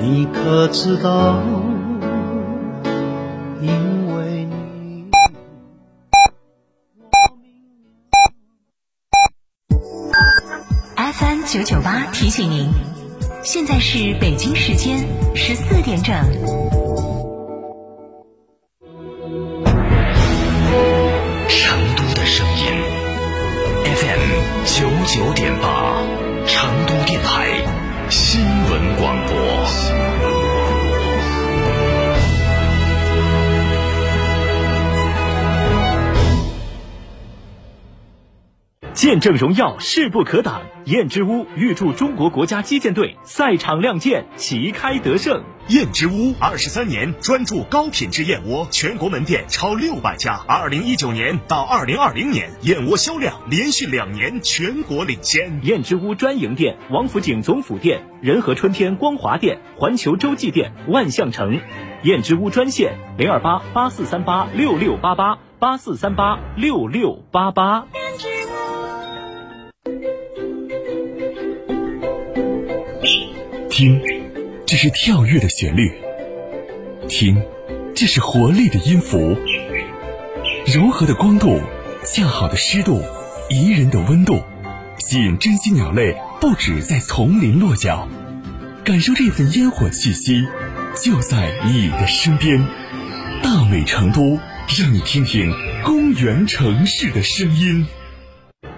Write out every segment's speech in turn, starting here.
你可知道？因为你，FM 九九八提醒您，现在是北京时间十四点整。成都的声音，FM 九九点八，见证荣耀，势不可挡。燕之屋预祝中国国家击剑队赛场亮剑，旗开得胜。燕之屋二十三年专注高品质燕窝，全国门店超六百家。二零一九年到二零二零年，燕窝销量连续两年全国领先。燕之屋专营店：王府井总府店、仁和春天光华店、环球洲际店、万象城。燕之屋专线：零二八八四三八六六八八八四三八六六八八。听，这是跳跃的旋律；听，这是活力的音符。柔和的光度，恰好的湿度，宜人的温度，吸引珍稀鸟类不止在丛林落脚。感受这份烟火气息，就在你的身边。大美成都，让你听听公园城市的声音。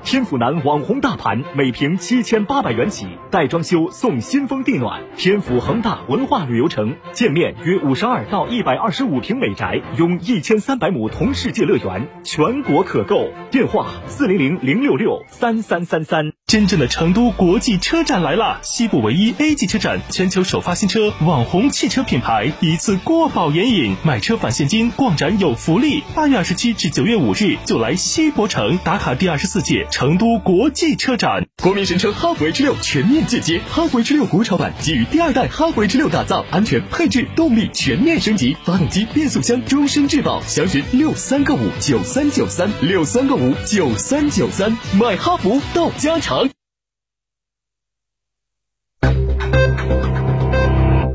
天府南网红大盘，每平七千八百元起，带装修送新风地暖。天府恒大文化旅游城，建面约五十二到一百二十五平美宅，拥一千三百亩同世界乐园，全国可购。电话：四零零零六六三三三三。真正的成都国际车展来了！西部唯一 A 级车展，全球首发新车，网红汽车品牌一次过保眼瘾，买车返现金，逛展有福利。八月二十七至九月五日，就来西博城打卡第二十四届成都国际车展。国民神车哈弗 H 六全面进阶，哈弗 H 六国潮版基于第二代哈弗 H 六打造，安全配置动力全面升级，发动机变速箱终身质保。详询六三个五九三九三六三个五九三九三，买哈弗到家常。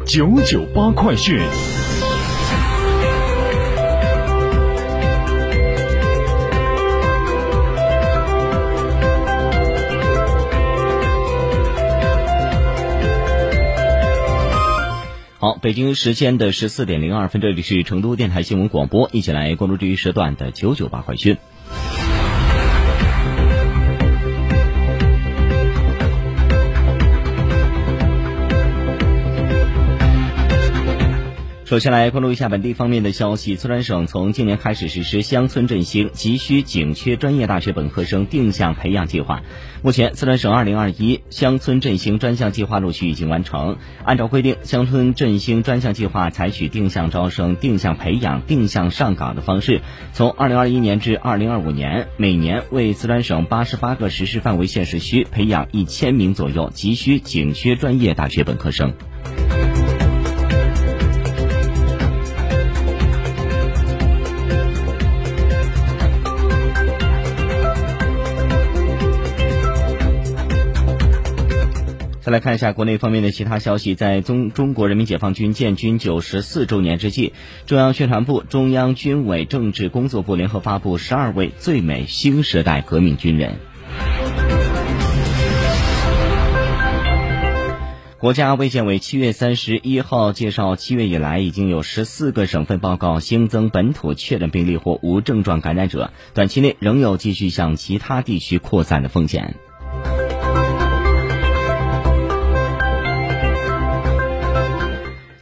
九九八快讯。好，北京时间的十四点零二分，这里是成都电台新闻广播，一起来关注这一时段的九九八快讯。首先来关注一下本地方面的消息。四川省从今年开始实施乡村振兴急需紧缺专业大学本科生定向培养计划。目前，四川省2021乡村振兴专项计划陆续已经完成。按照规定，乡村振兴专项计划采取定向招生、定向培养、定向上岗的方式，从2021年至2025年，每年为四川省88个实施范围县市区培养一千名左右急需紧缺专业大学本科生。再来看一下国内方面的其他消息，在中中国人民解放军建军九十四周年之际，中央宣传部、中央军委政治工作部联合发布十二位最美新时代革命军人。国家卫健委七月三十一号介绍，七月以来已经有十四个省份报告新增本土确诊病例或无症状感染者，短期内仍有继续向其他地区扩散的风险。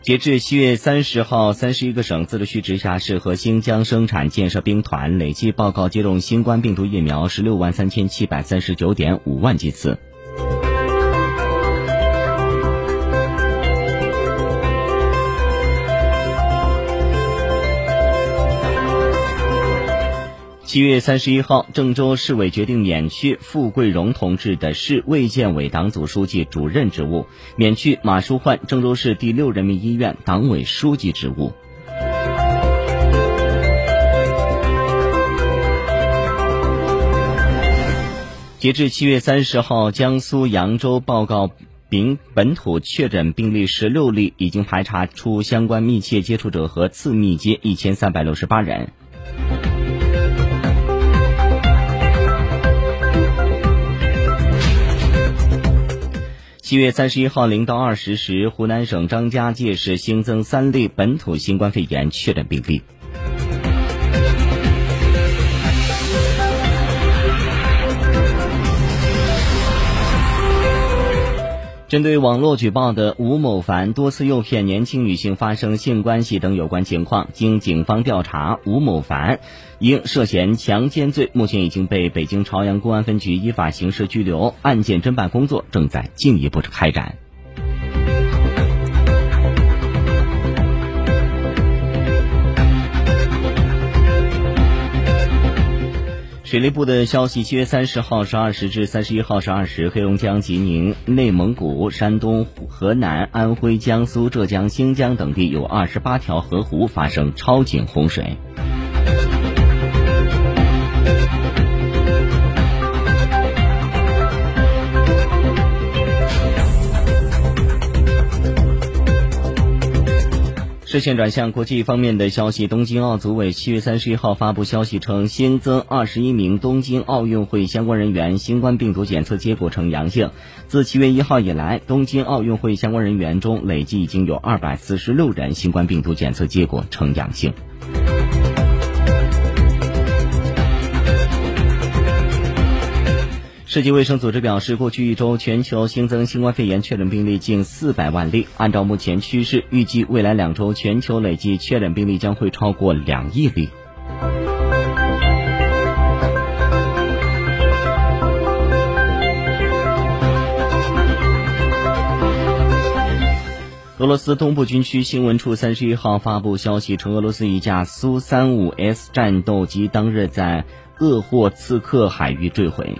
截至七月三十号，三十一个省、自治区、直辖市和新疆生产建设兵团累计报告接种新冠病毒疫苗十六万三千七百三十九点五万剂次。七月三十一号，郑州市委决定免去傅桂荣同志的市卫健委党组书记、主任职务，免去马淑焕郑州市第六人民医院党委书记职务。截至七月三十号，江苏扬州报告丙本土确诊病例十六例，已经排查出相关密切接触者和次密接一千三百六十八人。七月三十一号零到二十时，湖南省张家界市新增三例本土新冠肺炎确诊病例。针对网络举报的吴某凡多次诱骗年轻女性发生性关系等有关情况，经警方调查，吴某凡因涉嫌强奸罪，目前已经被北京朝阳公安分局依法刑事拘留，案件侦办工作正在进一步开展。水利部的消息：七月三十号十二时至三十一号十二时，黑龙江、吉宁、内蒙古、山东、河南、安徽、江苏、浙江、新疆等地有二十八条河湖发生超警洪水。视线转向国际方面的消息，东京奥组委七月三十一号发布消息称，新增二十一名东京奥运会相关人员新冠病毒检测结果呈阳性。自七月一号以来，东京奥运会相关人员中累计已经有二百四十六人新冠病毒检测结果呈阳性。世界卫生组织表示，过去一周全球新增新冠肺炎确诊病例近四百万例。按照目前趋势，预计未来两周全球累计确诊病例将会超过两亿例。俄罗斯东部军区新闻处三十一号发布消息称，俄罗斯一架苏三五 S 战斗机当日在鄂霍次克海域坠毁。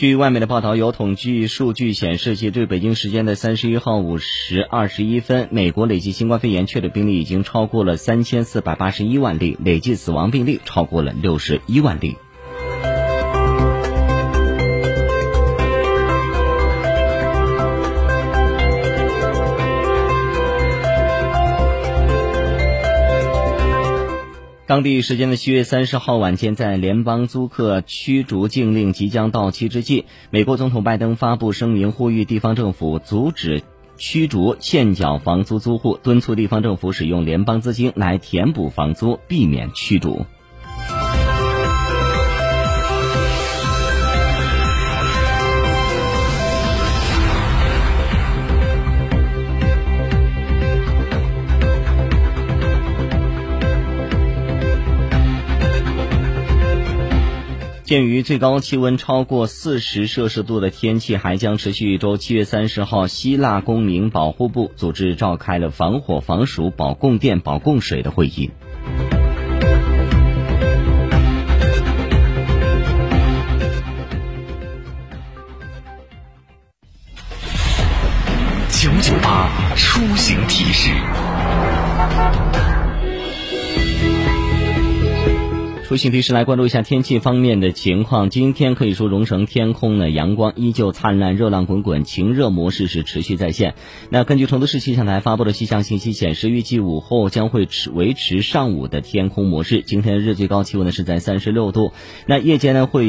据外媒的报道，有统计数据显示，截至北京时间的三十一号五时二十一分，美国累计新冠肺炎确诊病例已经超过了三千四百八十一万例，累计死亡病例超过了六十一万例。当地时间的七月三十号晚间，在联邦租客驱逐禁令即将到期之际，美国总统拜登发布声明，呼吁地方政府阻止驱逐欠缴房租租户，敦促地方政府使用联邦资金来填补房租，避免驱逐。鉴于最高气温超过四十摄氏度的天气还将持续一周，七月三十号，希腊公民保护部组织召开了防火、防暑、保供电、保供水的会议。九九八出行提示。出行提示来关注一下天气方面的情况。今天可以说蓉城天空呢，阳光依旧灿烂，热浪滚滚，晴热模式是持续在线。那根据成都市气象台发布的气象信息显示，预计午后将会持维持上午的天空模式。今天日最高气温呢是在三十六度，那夜间呢会有。